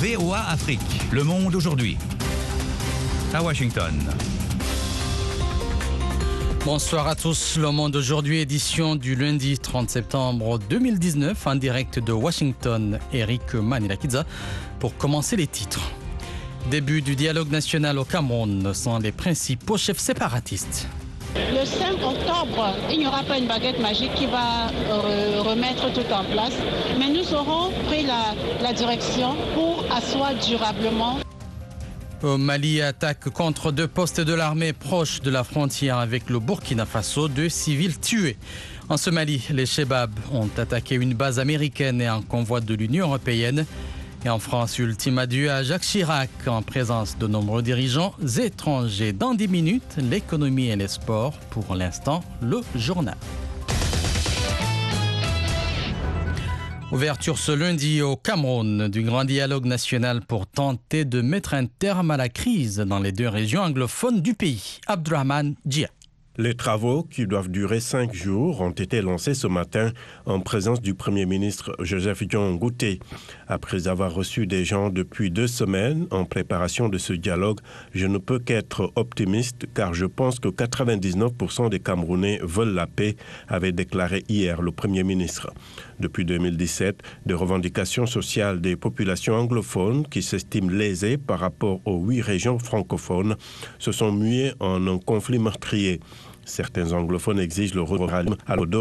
VOA Afrique, le monde aujourd'hui. À Washington. Bonsoir à tous. Le Monde aujourd'hui, édition du lundi 30 septembre 2019, en direct de Washington, Eric Manilakidza, pour commencer les titres. Début du dialogue national au Cameroun sont les principaux chefs séparatistes. Le 5 octobre, il n'y aura pas une baguette magique qui va euh, remettre tout en place, mais nous aurons pris la, direction pour asseoir durablement au Mali, attaque contre deux postes de l'armée proches de la frontière avec le Burkina Faso, deux civils tués. En Somalie, les Shebabs ont attaqué une base américaine et un convoi de l'Union européenne. Et en France, ultime adieu à Jacques Chirac en présence de nombreux dirigeants étrangers. Dans 10 minutes, l'économie et les sports. Pour l'instant, le journal. Ouverture ce lundi au Cameroun du grand dialogue national pour tenter de mettre un terme à la crise dans les deux régions anglophones du pays. Abdurrahman Djia. Les travaux, qui doivent durer cinq jours, ont été lancés ce matin en présence du Premier ministre Joseph Dion Gouté. Après avoir reçu des gens depuis deux semaines en préparation de ce dialogue, je ne peux qu'être optimiste car je pense que 99% des Camerounais veulent la paix, avait déclaré hier le Premier ministre. Depuis 2017, des revendications sociales des populations anglophones qui s'estiment lésées par rapport aux huit régions francophones se sont muées en un conflit meurtrier. Certains anglophones exigent le retour à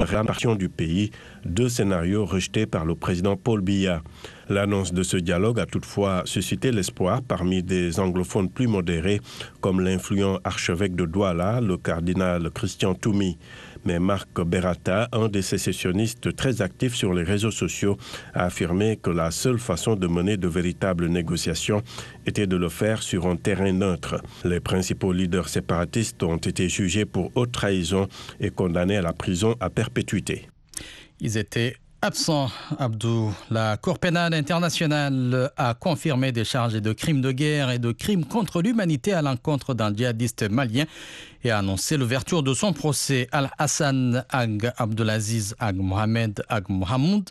répartition du pays, deux scénarios rejetés par le président Paul Biya. L'annonce de ce dialogue a toutefois suscité l'espoir parmi des anglophones plus modérés, comme l'influent archevêque de Douala, le cardinal Christian Toumi. Mais Marc Berata, un des sécessionnistes très actifs sur les réseaux sociaux, a affirmé que la seule façon de mener de véritables négociations était de le faire sur un terrain neutre. Les principaux leaders séparatistes ont été jugés pour haute trahison et condamnés à la prison à perpétuité. Ils étaient absent, Abdou. La Cour pénale internationale a confirmé des charges de crimes de guerre et de crimes contre l'humanité à l'encontre d'un djihadiste malien et a annoncé l'ouverture de son procès. Al-Hassan Ag Abdelaziz Ag Mohamed Ag Mohamed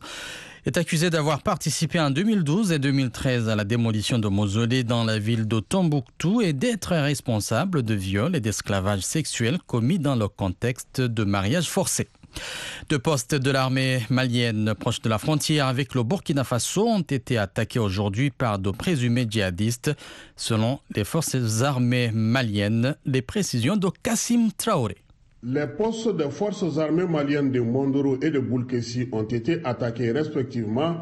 est accusé d'avoir participé en 2012 et 2013 à la démolition de mausolées dans la ville de Tombouctou et d'être responsable de viols et d'esclavage sexuel commis dans le contexte de mariage forcé. Deux postes de l'armée malienne proches de la frontière avec le Burkina Faso ont été attaqués aujourd'hui par de présumés djihadistes, selon les forces armées maliennes. Les précisions de Kassim Traoré. Les postes des forces armées maliennes de Mondoro et de Boulkessi ont été attaqués respectivement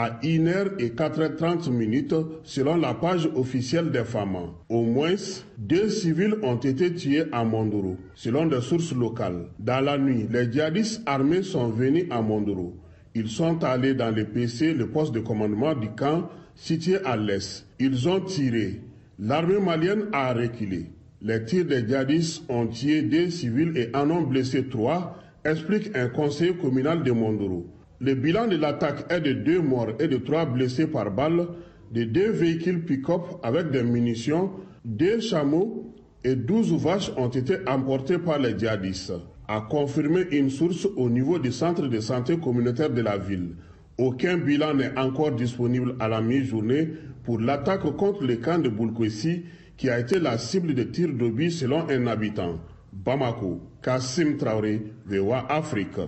à 1h et 4h30 minutes selon la page officielle des femmes. Au moins, deux civils ont été tués à Mondoro, selon des sources locales. Dans la nuit, les djihadistes armés sont venus à Mondoro. Ils sont allés dans le PC, le poste de commandement du camp situé à l'est. Ils ont tiré. L'armée malienne a reculé. Les tirs des djihadistes ont tué deux civils et en ont blessé trois, explique un conseiller communal de Mondoro. Le bilan de l'attaque est de deux morts et de trois blessés par balle, de deux véhicules pick-up avec des munitions, deux chameaux et douze vaches ont été emportés par les djihadistes, a confirmé une source au niveau du centre de santé communautaire de la ville. Aucun bilan n'est encore disponible à la mi-journée pour l'attaque contre le camp de Boulkwesi qui a été la cible de tirs d'obus selon un habitant. Bamako, Kassim Traoré, VOA Afrique.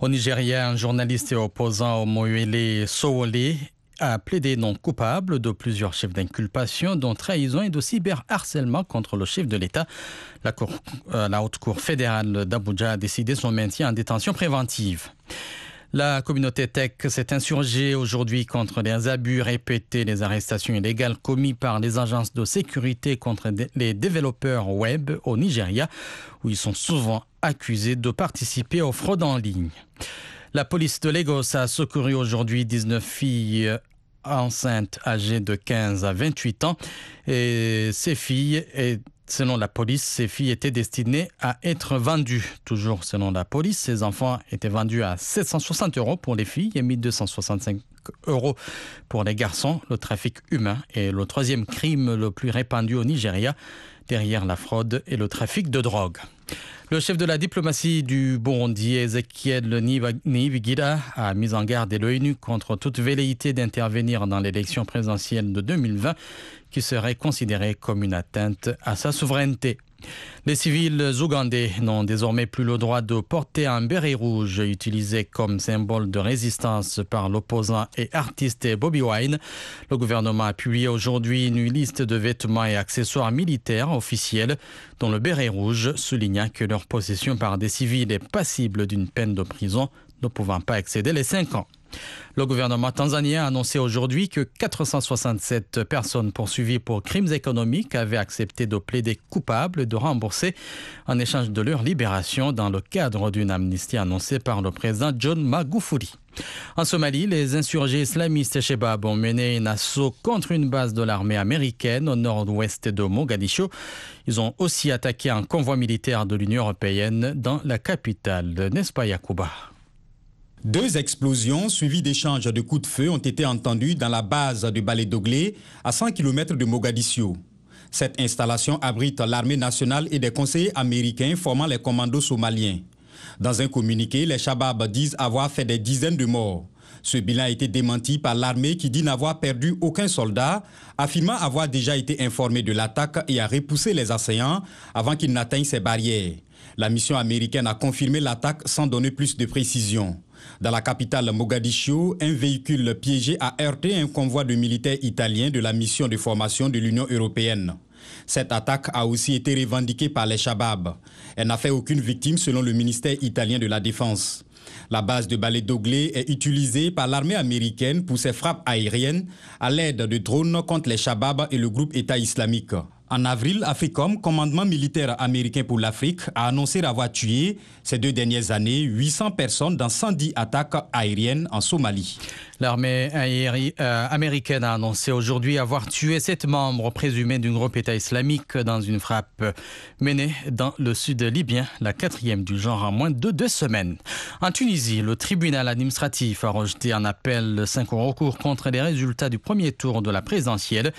Au Nigeria, un journaliste et opposant au Moyele Sowole a plaidé non coupable de plusieurs chefs d'inculpation, dont trahison et de cyberharcèlement contre le chef de l'État. La, euh, la Haute Cour fédérale d'Abuja a décidé son maintien en détention préventive. La communauté tech s'est insurgée aujourd'hui contre les abus répétés, les arrestations illégales commises par les agences de sécurité contre les développeurs web au Nigeria, où ils sont souvent accusés de participer aux fraudes en ligne. La police de Lagos a secouru aujourd'hui 19 filles enceintes âgées de 15 à 28 ans et ces filles Selon la police, ces filles étaient destinées à être vendues. Toujours selon la police, ces enfants étaient vendus à 760 euros pour les filles et 1265 euros pour les garçons. Le trafic humain est le troisième crime le plus répandu au Nigeria. derrière la fraude et le trafic de drogue. Le chef de la diplomatie du Burundi, Ezekiel Nivigida, a mis en garde l'ONU contre toute velléité d'intervenir dans l'élection présidentielle de 2020 qui serait considérée comme une atteinte à sa souveraineté. Les civils ougandais n'ont désormais plus le droit de porter un béret rouge utilisé comme symbole de résistance par l'opposant et artiste Bobby Wine. Le gouvernement a publié aujourd'hui une liste de vêtements et accessoires militaires officiels dont le béret rouge soulignant que leur possession par des civils est passible d'une peine de prison ne pouvant pas excéder les 5 ans. Le gouvernement tanzanien a annoncé aujourd'hui que 467 personnes poursuivies pour crimes économiques avaient accepté de plaider coupables de rembourser en échange de leur libération dans le cadre d'une amnistie annoncée par le président John Magufuli. En Somalie, les insurgés islamistes Shebab ont mené un assaut contre une base de l'armée américaine au nord-ouest de Mogadiscio. Ils ont aussi attaqué un convoi militaire de l'Union européenne dans la capitale, n'est-ce pas Yacouba deux explosions suivies d'échanges de coups de feu ont été entendues dans la base du Balai Doglé, à 100 km de Mogadiscio. Cette installation abrite l'armée nationale et des conseillers américains formant les commandos somaliens. Dans un communiqué, les Shabab disent avoir fait des dizaines de morts. Ce bilan a été démenti par l'armée qui dit n'avoir perdu aucun soldat, affirmant avoir déjà été informé de l'attaque et a repoussé les assaillants avant qu'ils n'atteignent ces barrières. La mission américaine a confirmé l'attaque sans donner plus de précisions. Dans la capitale Mogadiscio, un véhicule piégé a heurté un convoi de militaires italiens de la mission de formation de l'Union européenne. Cette attaque a aussi été revendiquée par les Shabab. Elle n'a fait aucune victime selon le ministère italien de la Défense. La base de balai Doglé est utilisée par l'armée américaine pour ses frappes aériennes à l'aide de drones contre les Shabab et le groupe État islamique. En avril, AFRICOM, commandement militaire américain pour l'Afrique, a annoncé avoir tué ces deux dernières années 800 personnes dans 110 attaques aériennes en Somalie. L'armée euh, américaine a annoncé aujourd'hui avoir tué sept membres présumés d'un groupe État islamique dans une frappe menée dans le sud libyen, la quatrième du genre en moins de deux semaines. En Tunisie, le tribunal administratif a rejeté un appel 5 recours contre les résultats du premier tour de la présidentielle,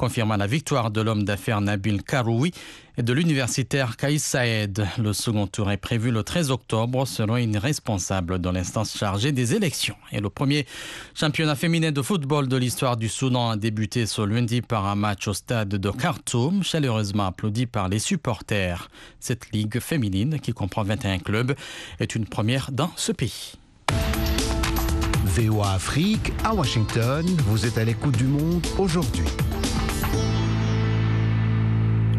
confirmant la victoire de l'homme d'affaires Nabil Karoui et de l'universitaire Kaïs Saed. Le second tour est prévu le 13 octobre selon une responsable de l'instance chargée des élections. Et le premier championnat féminin de football de l'histoire du Soudan a débuté ce lundi par un match au stade de Khartoum, chaleureusement applaudi par les supporters. Cette ligue féminine, qui comprend 21 clubs, est une première dans ce pays. VOA Afrique à Washington, vous êtes à l'écoute du monde aujourd'hui.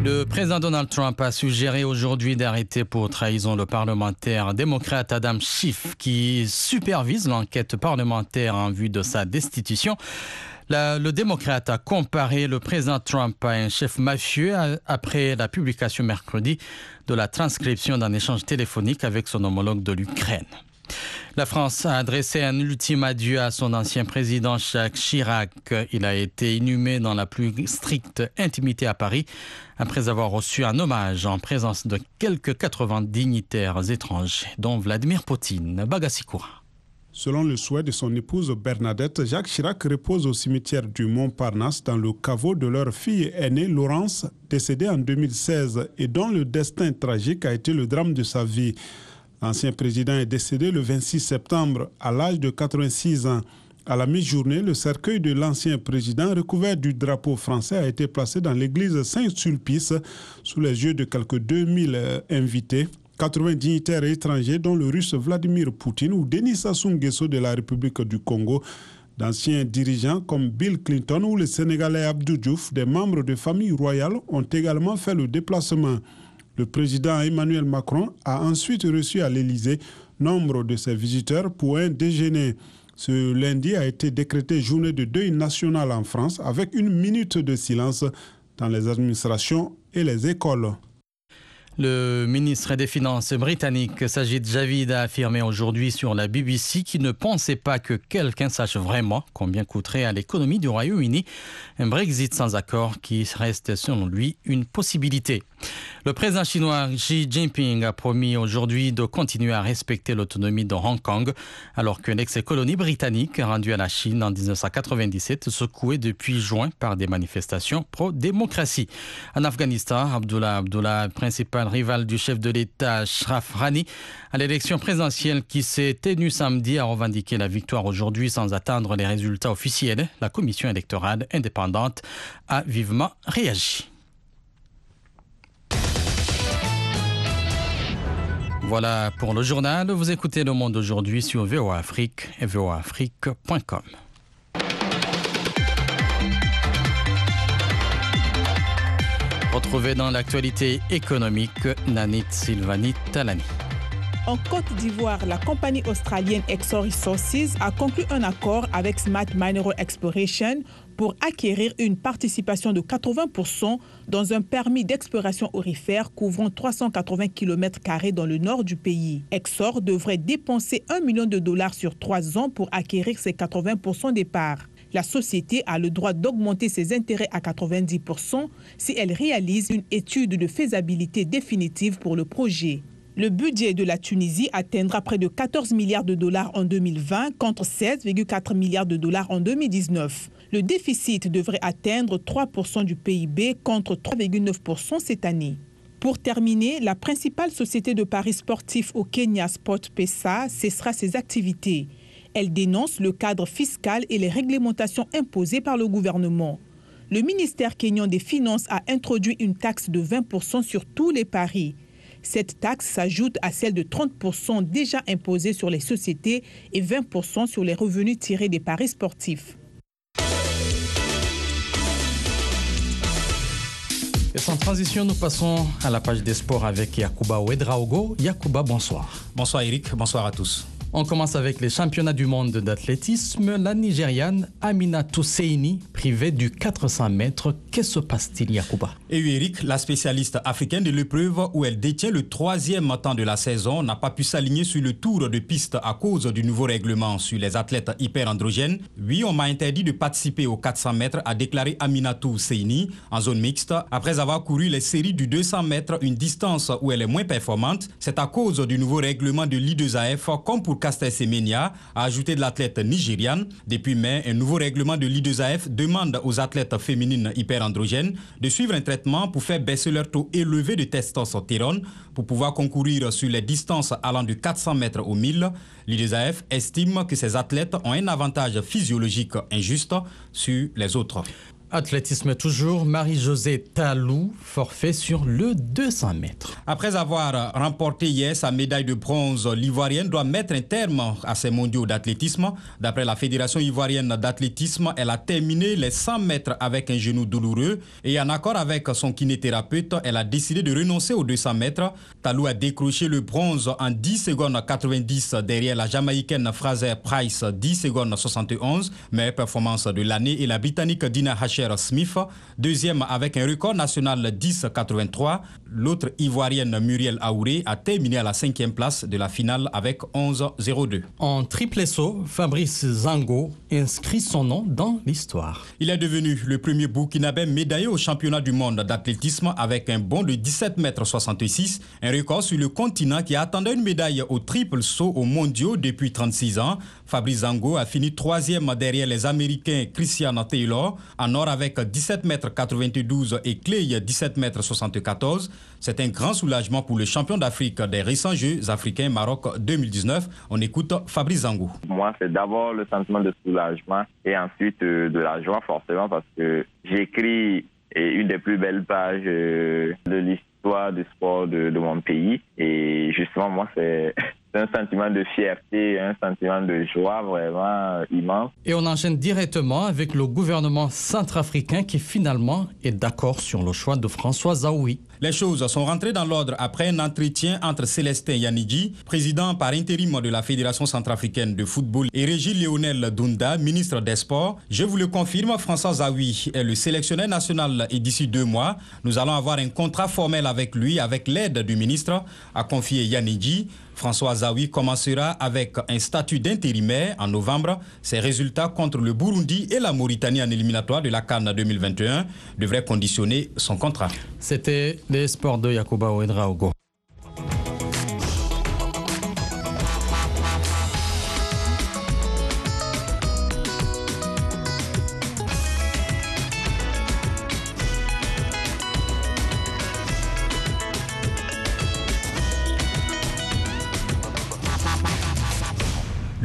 Le président Donald Trump a suggéré aujourd'hui d'arrêter pour trahison le parlementaire démocrate Adam Schiff qui supervise l'enquête parlementaire en vue de sa destitution. le démocrate a comparé le président Trump à un chef mafieux après la publication mercredi de la transcription d'un échange téléphonique avec son homologue de l'Ukraine. La France a adressé un ultime adieu à son ancien président Jacques Chirac. Il a été inhumé dans la plus stricte intimité à Paris après avoir reçu un hommage en présence de quelques 80 dignitaires étrangers, dont Vladimir Poutine. Bagasikoura. Selon le souhait de son épouse Bernadette, Jacques Chirac repose au cimetière du Montparnasse dans le caveau de leur fille aînée Laurence, décédée en 2016 et dont le destin tragique a été le drame de sa vie. L'ancien président est décédé le 26 septembre à l'âge de 86 ans. À la mi-journée, le cercueil de l'ancien président recouvert du drapeau français a été placé dans l'église Saint-Sulpice sous les yeux de quelques 2000 euh, invités. 80 dignitaires étrangers, dont le russe Vladimir Poutine ou Denis Sassou Nguesso de la République du Congo, d'anciens dirigeants comme Bill Clinton ou le Sénégalais Abdou Diouf, des membres de familles royales, ont également fait le déplacement. Le président Emmanuel Macron a ensuite reçu à l'Élysée nombre de ses visiteurs pour un déjeuner. Ce lundi a été décrété journée de deuil national en France avec une minute de silence dans les administrations et les écoles. Le ministre des Finances britannique Sajid Javid a affirmé aujourd'hui sur la BBC qu'il ne pensait pas que quelqu'un sache vraiment combien coûterait à l'économie du Royaume-Uni un Brexit sans accord qui reste selon lui une possibilité. Le président chinois Xi Jinping a promis aujourd'hui de continuer à respecter l'autonomie de Hong Kong, alors qu'une ex-colonie britannique rendue à la Chine en 1997 secouée depuis juin par des manifestations pro-démocratie. En Afghanistan, Abdullah Abdullah, principal rival du chef de l'État Ashraf Rani, à l'élection présidentielle qui s'est tenue samedi, a revendiqué la victoire aujourd'hui sans attendre les résultats officiels. La commission électorale indépendante a vivement réagi. Voilà pour le journal. Vous écoutez Le Monde aujourd'hui sur VOA et voaafrique.com. Retrouvez dans l'actualité économique Nanit Silvani Talani. En Côte d'Ivoire, la compagnie australienne Exor Resources a conclu un accord avec Smart Mineral Exploration pour acquérir une participation de 80% dans un permis d'exploration aurifère couvrant 380 km dans le nord du pays. Exor devrait dépenser 1 million de dollars sur trois ans pour acquérir ces 80% des parts. La société a le droit d'augmenter ses intérêts à 90% si elle réalise une étude de faisabilité définitive pour le projet. Le budget de la Tunisie atteindra près de 14 milliards de dollars en 2020 contre 16,4 milliards de dollars en 2019. Le déficit devrait atteindre 3% du PIB contre 3,9% cette année. Pour terminer, la principale société de paris sportifs au Kenya, Sport Pesa, cessera ses activités. Elle dénonce le cadre fiscal et les réglementations imposées par le gouvernement. Le ministère kenyan des Finances a introduit une taxe de 20% sur tous les paris. Cette taxe s'ajoute à celle de 30% déjà imposée sur les sociétés et 20% sur les revenus tirés des paris sportifs. Et sans transition, nous passons à la page des sports avec Yakuba Ouedraogo. Yakuba, bonsoir. Bonsoir Eric, bonsoir à tous. On commence avec les championnats du monde d'athlétisme. La Nigériane Amina Tousseini, privée du 400 mètres. Que se passe-t-il, Yakuba? Et Eric, la spécialiste africaine de l'épreuve où elle détient le troisième temps de la saison, n'a pas pu s'aligner sur le tour de piste à cause du nouveau règlement sur les athlètes hyperandrogènes. Oui, on m'a interdit de participer aux 400 mètres, a déclaré Aminatou Seini en zone mixte. Après avoir couru les séries du 200 mètres, une distance où elle est moins performante, c'est à cause du nouveau règlement de l'I2AF, comme pour Caster Semenya a ajouté de l'athlète nigériane. Depuis mai, un nouveau règlement de l'I2AF demande aux athlètes féminines hyperandrogènes de suivre un traitement pour faire baisser leur taux élevé de testostérone pour pouvoir concourir sur les distances allant de 400 mètres au 1000. L'I2AF estime que ces athlètes ont un avantage physiologique injuste sur les autres. Athlétisme toujours, Marie-Josée Talou, forfait sur le 200 mètres. Après avoir remporté hier sa médaille de bronze, l'Ivoirienne doit mettre un terme à ses mondiaux d'athlétisme. D'après la Fédération ivoirienne d'athlétisme, elle a terminé les 100 mètres avec un genou douloureux et en accord avec son kinésithérapeute, elle a décidé de renoncer aux 200 mètres. Talou a décroché le bronze en 10 secondes 90 derrière la Jamaïcaine Fraser Price 10 secondes 71, meilleure performance de l'année et la Britannique Dina Smith, deuxième avec un record national 10,83. L'autre ivoirienne Muriel Aouré a terminé à la cinquième place de la finale avec 11,02. En triple saut, Fabrice Zango inscrit son nom dans l'histoire. Il est devenu le premier Burkinabé médaillé au championnat du monde d'athlétisme avec un bond de 17 mètres 66, un record sur le continent qui attendait une médaille au triple saut aux mondiaux depuis 36 ans. Fabrice Zango a fini troisième derrière les Américains Christian Taylor en or avec 17 mètres 92 et Clay 17 mètres 74. C'est un grand soulagement pour le champion d'Afrique des récents Jeux africains Maroc 2019. On écoute Fabrice Zango. Moi, c'est d'abord le sentiment de soulagement et ensuite euh, de la joie forcément parce que j'écris une des plus belles pages euh, de l'histoire du sport de mon pays. Et justement, moi, c'est un sentiment de fierté, un sentiment de joie vraiment immense. Et on enchaîne directement avec le gouvernement centrafricain qui finalement est d'accord sur le choix de François Zaoui. Les choses sont rentrées dans l'ordre après un entretien entre Célestin Yanidji, président par intérim de la Fédération centrafricaine de football, et Régis Lionel Dunda, ministre des Sports. Je vous le confirme, François Zaoui est le sélectionneur national et d'ici deux mois, nous allons avoir un contrat formel avec lui avec l'aide du ministre, a confié Yanidji. François Zawi commencera avec un statut d'intérimaire en novembre. Ses résultats contre le Burundi et la Mauritanie en éliminatoire de la Cannes 2021 devraient conditionner son contrat. C'était les sports de Yakuba Ouedraogo.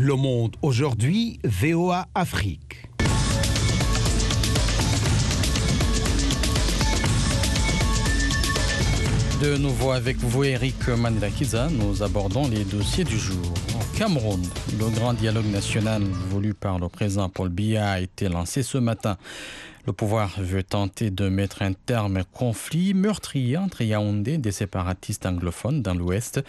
Le Monde aujourd'hui, VOA Afrique. De nouveau avec vous, Eric Mandakiza, nous abordons les dossiers du jour. Cameroun, le grand dialogue national voulu par le président Paul Biya a été lancé ce matin. Le pouvoir veut tenter de mettre un terme au conflit meurtrier entre Yaoundé et des séparatistes anglophones dans l'Ouest.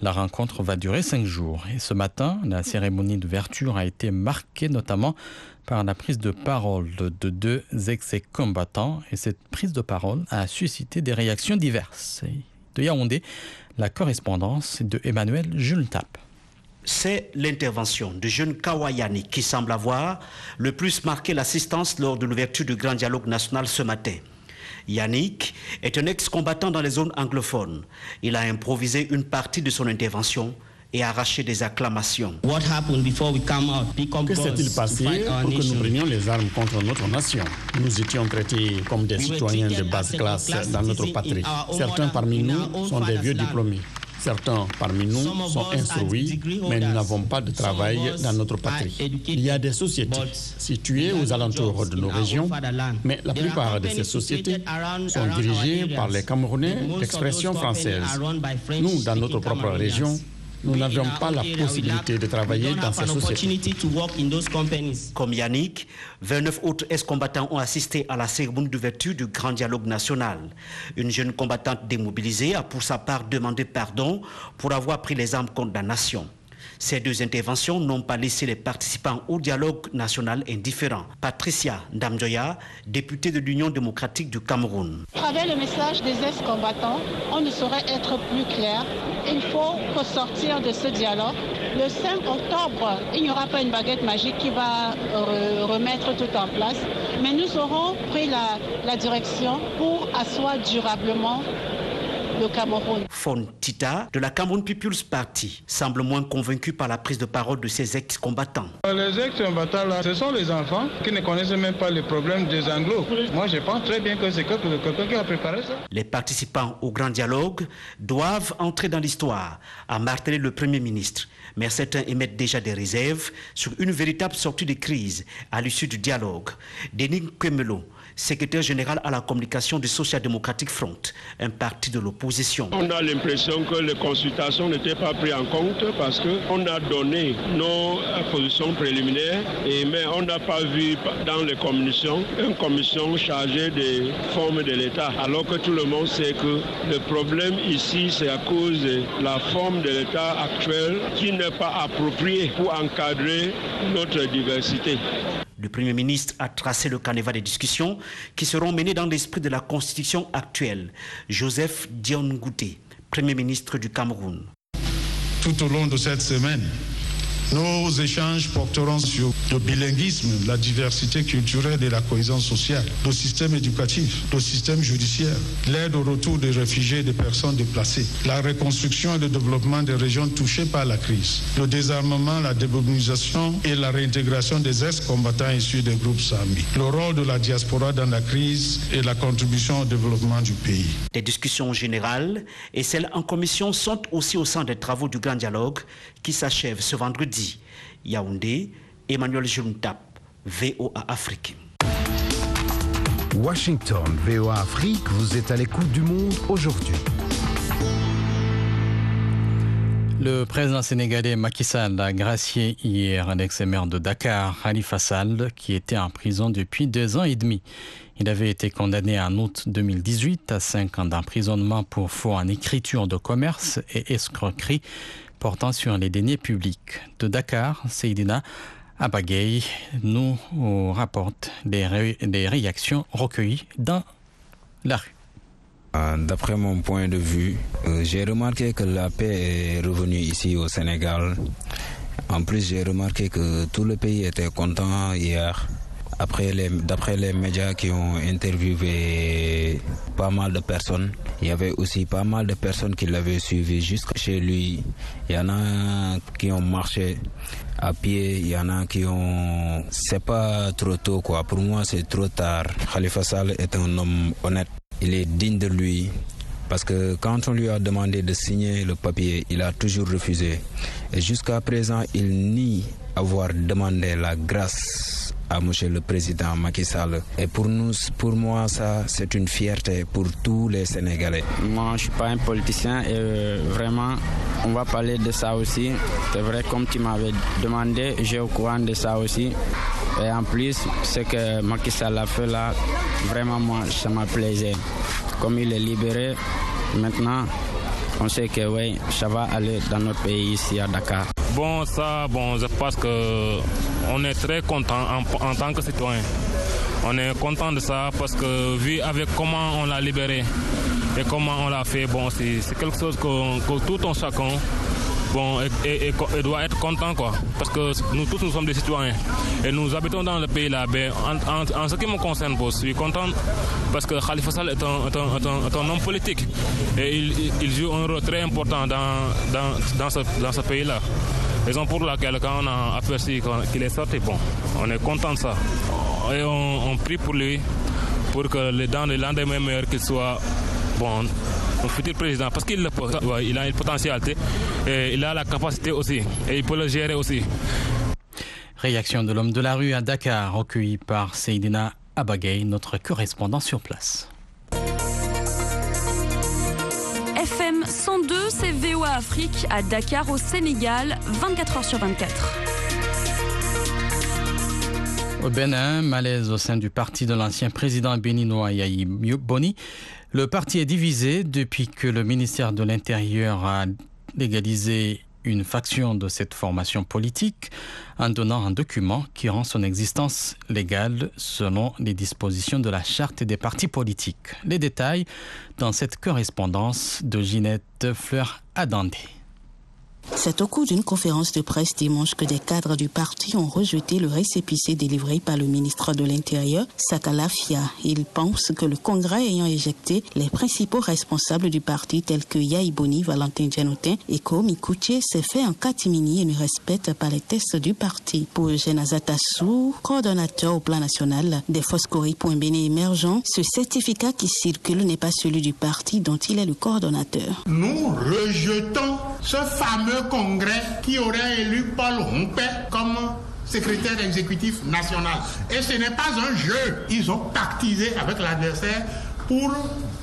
La rencontre va durer cinq jours. Et ce matin, la cérémonie d'ouverture a été marquée notamment par la prise de parole de deux ex-combattants. Et cette prise de parole a suscité des réactions diverses. De Yaoundé, la correspondance de Emmanuel Jultap c'est l'intervention du jeune Kawayani qui semble avoir le plus marqué l'assistance lors de l'ouverture du grand dialogue national ce matin. Yannick est un ex-combattant dans les zones anglophones. Il a improvisé une partie de son intervention et arraché des acclamations. Que s'est-il passé pour que nous prenions les armes contre notre nation? Nous étions traités comme des citoyens de basse classe dans notre patrie. Certains parmi nous sont des vieux diplômés. Certains parmi nous sont instruits, mais nous n'avons pas de travail dans notre patrie. Il y a des sociétés situées aux alentours de nos régions, mais la plupart de ces sociétés sont dirigées par les Camerounais d'expression française. Nous, dans notre propre région, nous n'avions pas la possibilité de travailler dans ces sociétés. Comme Yannick, 29 autres ex-combattants ont assisté à la cérémonie d'ouverture du Grand Dialogue National. Une jeune combattante démobilisée a pour sa part demandé pardon pour avoir pris les armes contre la nation. Ces deux interventions n'ont pas laissé les participants au dialogue national indifférents. Patricia Ndamjoya, députée de l'Union démocratique du Cameroun. À travers le message des ex-combattants, on ne saurait être plus clair. Il faut ressortir de ce dialogue. Le 5 octobre, il n'y aura pas une baguette magique qui va remettre tout en place, mais nous aurons pris la, la direction pour asseoir durablement le Cameroun. Fontita de la Cameroun People's Party semble moins convaincu par la prise de parole de ses ex-combattants. Les ex-combattants, là, ce sont les enfants qui ne connaissent même pas les problèmes des anglos. Moi, je pense très bien que c'est quelqu'un qui a préparé ça. Les participants au grand dialogue doivent entrer dans l'histoire, a martelé le Premier ministre. Mais certains émettent déjà des réserves sur une véritable sortie de crise à l'issue du dialogue. Denis Kemelo, secrétaire général à la communication du Social Democratic Front, un parti de l'opposition. On a l'impression que les consultations n'étaient pas prises en compte parce qu'on a donné nos positions préliminaires, et, mais on n'a pas vu dans les commissions une commission chargée des formes de l'État, alors que tout le monde sait que le problème ici, c'est à cause de la forme de l'État actuel qui n'est pas appropriée pour encadrer notre diversité. Le Premier ministre a tracé le carnaval des discussions qui seront menées dans l'esprit de la Constitution actuelle. Joseph Dion Gouté, Premier ministre du Cameroun. Tout au long de cette semaine, nos échanges porteront sur le bilinguisme, la diversité culturelle et la cohésion sociale, le système éducatif, le système judiciaire, l'aide au retour des réfugiés et des personnes déplacées, la reconstruction et le développement des régions touchées par la crise, le désarmement, la démobilisation et la réintégration des ex-combattants issus des groupes SAMI, le rôle de la diaspora dans la crise et la contribution au développement du pays. Les discussions générales et celles en commission sont aussi au centre des travaux du Grand Dialogue qui s'achève ce vendredi. Yaoundé, Emmanuel Juntap, VOA Afrique. Washington, VOA Afrique, vous êtes à l'écoute du monde aujourd'hui. Le président sénégalais Macky Sall a gracié hier un ex-maire de Dakar, Khalifa Sall, qui était en prison depuis deux ans et demi. Il avait été condamné en août 2018 à cinq ans d'emprisonnement pour faux en écriture de commerce et escroquerie portant sur les deniers publics. De Dakar, Seydina Abagay nous rapporte des, ré des réactions recueillies dans la rue. D'après mon point de vue, euh, j'ai remarqué que la paix est revenue ici au Sénégal. En plus, j'ai remarqué que tout le pays était content hier. Après les, d'après les médias qui ont interviewé pas mal de personnes, il y avait aussi pas mal de personnes qui l'avaient suivi jusqu'à chez lui. Il y en a qui ont marché à pied, il y en a qui ont... C'est pas trop tôt quoi, pour moi c'est trop tard. Khalifa Sall est un homme honnête, il est digne de lui. Parce que quand on lui a demandé de signer le papier, il a toujours refusé. Et jusqu'à présent, il nie avoir demandé la grâce à Monsieur le Président Macky Sall. Et pour nous, pour moi, ça, c'est une fierté pour tous les Sénégalais. Moi, je suis pas un politicien et euh, vraiment, on va parler de ça aussi. C'est vrai, comme tu m'avais demandé, j'ai au courant de ça aussi. Et en plus, ce que Macky Sall a fait là, vraiment, moi, ça m'a plaisé. Comme il est libéré, maintenant, on sait que oui, ça va aller dans notre pays ici à Dakar. Bon, ça, bon, je pense que on est très content en, en tant que citoyen. On est content de ça parce que vu avec comment on l'a libéré et comment on l'a fait, bon, c'est quelque chose que, tout un chacun bon, et, doit être content quoi. Parce que nous tous nous sommes des citoyens et nous habitons dans le pays là. Ben, en, ce qui me concerne, je suis content parce que Khalifa Sall est un, homme politique et il, joue un rôle très important dans, dans, dans ce, dans ce pays là. Raison pour laquelle quand on a aperçu qu'il est sorti, bon, on est content de ça. Et on, on prie pour lui pour que dans les lendemains meilleurs qu'il soit bon, un futur président parce qu'il il a une potentialité et il a la capacité aussi et il peut le gérer aussi. Réaction de l'homme de la rue à Dakar, recueillie par Seydina Abagay, notre correspondant sur place. FM 102, c'est VOA Afrique à Dakar au Sénégal, 24 h sur 24. Au Bénin, malaise au sein du parti de l'ancien président béninois Yahi Boni. Le parti est divisé depuis que le ministère de l'Intérieur a légalisé une faction de cette formation politique en donnant un document qui rend son existence légale selon les dispositions de la charte des partis politiques. Les détails dans cette correspondance de Ginette Fleur-Adandé. C'est au cours d'une conférence de presse dimanche que des cadres du parti ont rejeté le récépissé délivré par le ministre de l'Intérieur, Sakalafia. Ils pensent que le Congrès ayant éjecté les principaux responsables du parti tels que Yaïboni, Valentin Djanotin et Komi Kouché s'est fait en catimini et ne respecte pas les tests du parti. Pour Genazatassou, coordonnateur au plan national des Foscori.Béné émergents, ce certificat qui circule n'est pas celui du parti dont il est le coordonnateur. Nous rejetons ce fameux congrès qui aurait élu Paul Rompé comme secrétaire exécutif national. Et ce n'est pas un jeu. Ils ont pactisé avec l'adversaire pour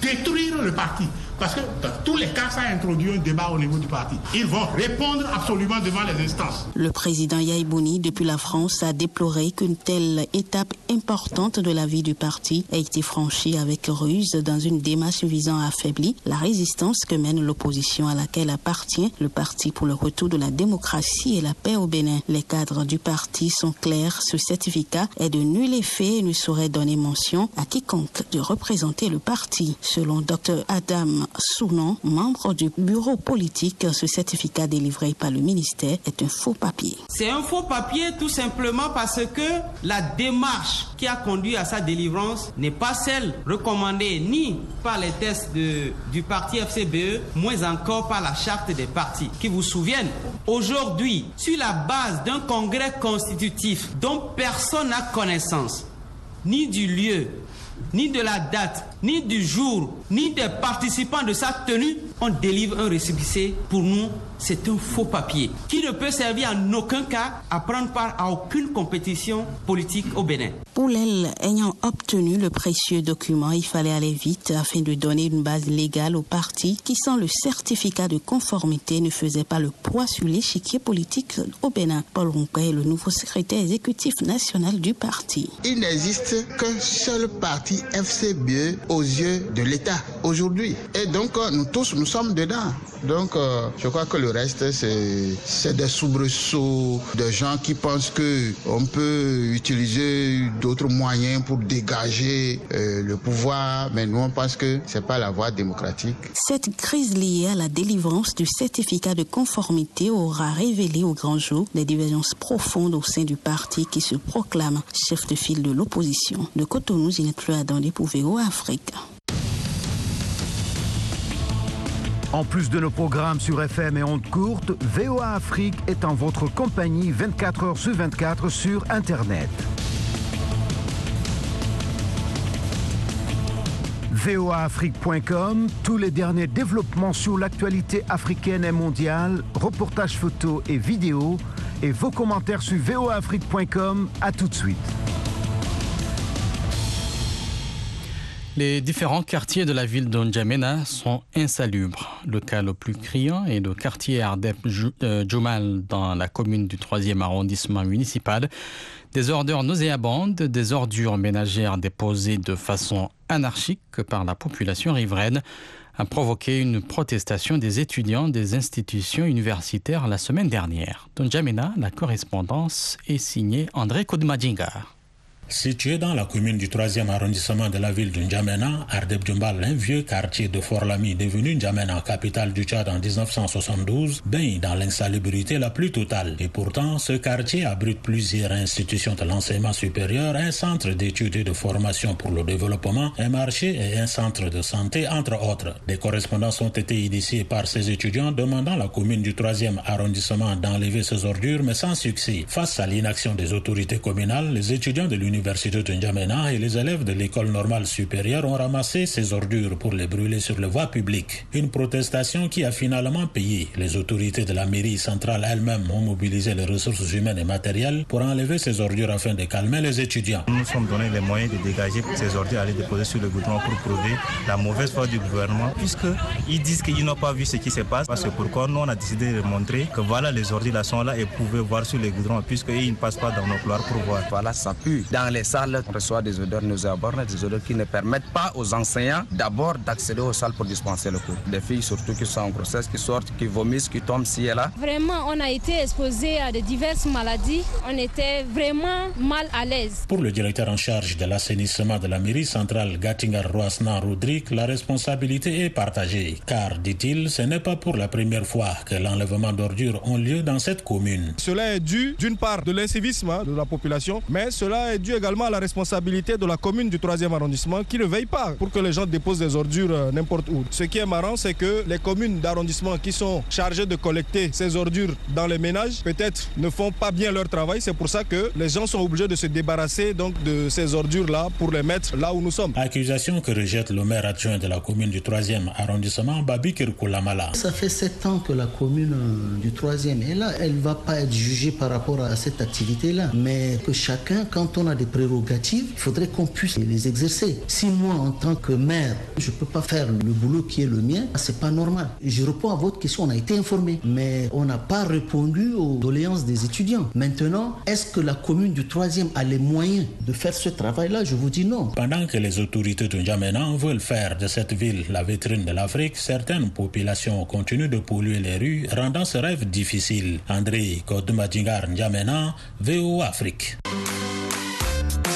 détruire le parti. Parce que dans tous les cas, ça a introduit un débat au niveau du parti. Ils vont répondre absolument devant les instances. Le président Yaïbouni, depuis la France, a déploré qu'une telle étape importante de la vie du parti ait été franchie avec ruse dans une démarche visant à affaiblir la résistance que mène l'opposition à laquelle appartient le Parti pour le retour de la démocratie et la paix au Bénin. Les cadres du parti sont clairs. Ce certificat est de nul effet et ne saurait donner mention à quiconque de représenter le parti. Selon Dr Adam Sounon, membre du bureau politique, ce certificat délivré par le ministère est un faux papier. C'est un faux papier tout simplement parce que la démarche qui a conduit à sa délivrance n'est pas celle recommandée ni par les tests de, du parti FCBE, moins encore par la charte des partis. Qui vous souviennent, aujourd'hui, sur la base d'un congrès constitutif dont personne n'a connaissance, ni du lieu, ni de la date, ni du jour, ni des participants de sa tenue, on délivre un récépissé. Pour nous, c'est un faux papier qui ne peut servir en aucun cas à prendre part à aucune compétition politique au Bénin. Pour elle, ayant obtenu le précieux document, il fallait aller vite afin de donner une base légale au parti qui, sans le certificat de conformité, ne faisait pas le poids sur l'échiquier politique au Bénin. Paul Ronquet est le nouveau secrétaire exécutif national du parti. Il n'existe qu'un seul parti FCBE aux yeux de l'État aujourd'hui. Et donc, nous tous, nous sommes dedans. Donc, euh, je crois que le reste, c'est des soubresauts, des gens qui pensent qu'on peut utiliser d'autres moyens pour dégager euh, le pouvoir, mais nous, on pense que ce n'est pas la voie démocratique. Cette crise liée à la délivrance du certificat de conformité aura révélé au grand jour des divergences profondes au sein du parti qui se proclame chef de file de l'opposition. De Cotonou, Zinette Adam pour VO Afrique. En plus de nos programmes sur FM et ondes courtes, VOA Afrique est en votre compagnie 24 heures sur 24 sur Internet. voaafrique.com, tous les derniers développements sur l'actualité africaine et mondiale, reportages photos et vidéos, et vos commentaires sur voaafrique.com. À tout de suite. Les différents quartiers de la ville d'Onjamena sont insalubres. Le cas le plus criant est le quartier Ardep euh, Jumal dans la commune du 3e arrondissement municipal. Des ordures nauséabondes, des ordures ménagères déposées de façon anarchique par la population riveraine a provoqué une protestation des étudiants des institutions universitaires la semaine dernière. Donjamena, la correspondance est signée André Kodmadjingar. Situé dans la commune du 3e arrondissement de la ville de N'Djamena, Ardeb Djumbal, un vieux quartier de Fort-Lamy devenu N'Djamena, capitale du Tchad en 1972, baigne dans l'insalubrité la plus totale. Et pourtant, ce quartier abrite plusieurs institutions de l'enseignement supérieur, un centre d'études et de formation pour le développement, un marché et un centre de santé, entre autres. Des correspondances ont été initiées par ces étudiants demandant à la commune du 3e arrondissement d'enlever ces ordures, mais sans succès. Face à l'inaction des autorités communales, les étudiants de l'université l'université de N'Djamena et les élèves de l'école normale supérieure ont ramassé ces ordures pour les brûler sur les voies publiques. Une protestation qui a finalement payé. Les autorités de la mairie centrale elles-mêmes ont mobilisé les ressources humaines et matérielles pour enlever ces ordures afin de calmer les étudiants. Nous nous sommes donné les moyens de dégager ces ordures, à les déposer sur le goudron pour prouver la mauvaise foi du gouvernement, puisqu'ils disent qu'ils n'ont pas vu ce qui se passe. C'est pourquoi nous, on a décidé de montrer que voilà, les ordures là sont là et pouvez voir sur les goudrons, puisqu'ils ne passent pas dans nos couloirs pour voir. Voilà, ça pue. Dans dans les salles, on reçoit des odeurs nauséabondes, des odeurs qui ne permettent pas aux enseignants d'abord d'accéder aux salles pour dispenser le cours. Des filles surtout qui sont en grossesse, qui sortent, qui vomissent, qui tombent ci et là. Vraiment, on a été exposé à de diverses maladies. On était vraiment mal à l'aise. Pour le directeur en charge de l'assainissement de la mairie centrale Gattinger Roasna Rodrigue, la responsabilité est partagée. Car, dit-il, ce n'est pas pour la première fois que l'enlèvement d'ordures ont lieu dans cette commune. Cela est dû d'une part de l'incivisme hein, de la population, mais cela est dû également à la responsabilité de la commune du 3e arrondissement qui ne veille pas pour que les gens déposent des ordures euh, n'importe où. Ce qui est marrant, c'est que les communes d'arrondissement qui sont chargées de collecter ces ordures dans les ménages, peut-être ne font pas bien leur travail. C'est pour ça que les gens sont obligés de se débarrasser donc de ces ordures-là pour les mettre là où nous sommes. Accusation que rejette le maire adjoint de la commune du 3e arrondissement, Babi Kirkoulamala. Ça fait sept ans que la commune euh, du 3e est là. Elle ne va pas être jugée par rapport à cette activité-là. Mais que chacun, quand on a des prérogatives, il faudrait qu'on puisse les exercer. Si moi, en tant que maire, je ne peux pas faire le boulot qui est le mien, c'est pas normal. Je réponds à votre question, on a été informé, mais on n'a pas répondu aux doléances des étudiants. Maintenant, est-ce que la commune du 3e a les moyens de faire ce travail-là? Je vous dis non. Pendant que les autorités de N'Djamena veulent faire de cette ville la vitrine de l'Afrique, certaines populations continuent de polluer les rues, rendant ce rêve difficile. André Kodmadjingar N'Djamena, VO Afrique.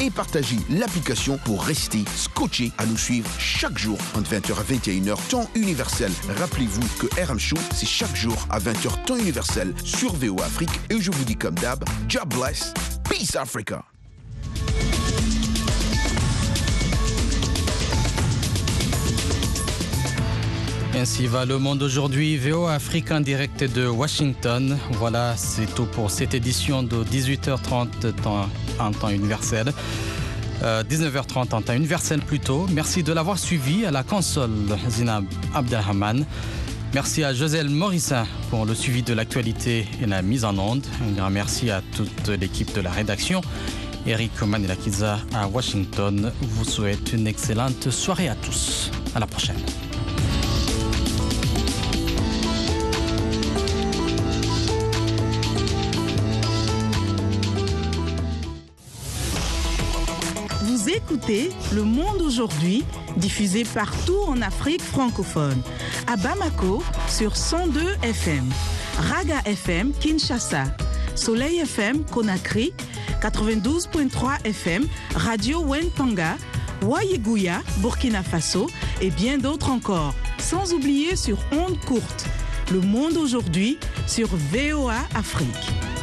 et partagez l'application pour rester scotché à nous suivre chaque jour entre 20h à 21h temps universel. Rappelez-vous que RM Show, c'est chaque jour à 20h temps universel sur VO Afrique et je vous dis comme d'hab, job bless, peace Africa. Ainsi va le monde aujourd'hui. VO Afrique en direct de Washington. Voilà, c'est tout pour cette édition de 18h30 temps, en temps universel. 19h30 en temps universel plutôt. Merci de l'avoir suivi à la console Zinab Abdelrahman. Merci à Joselle Morissin pour le suivi de l'actualité et la mise en onde. Un grand merci à toute l'équipe de la rédaction. Eric Manilakiza à Washington vous souhaite une excellente soirée à tous. À la prochaine. Écoutez Le Monde aujourd'hui, diffusé partout en Afrique francophone. À Bamako sur 102 FM, Raga FM Kinshasa, Soleil FM Conakry, 92.3 FM, Radio Wentanga, Wayiguya, Burkina Faso et bien d'autres encore. Sans oublier sur Onde Courte. Le Monde aujourd'hui sur VOA Afrique.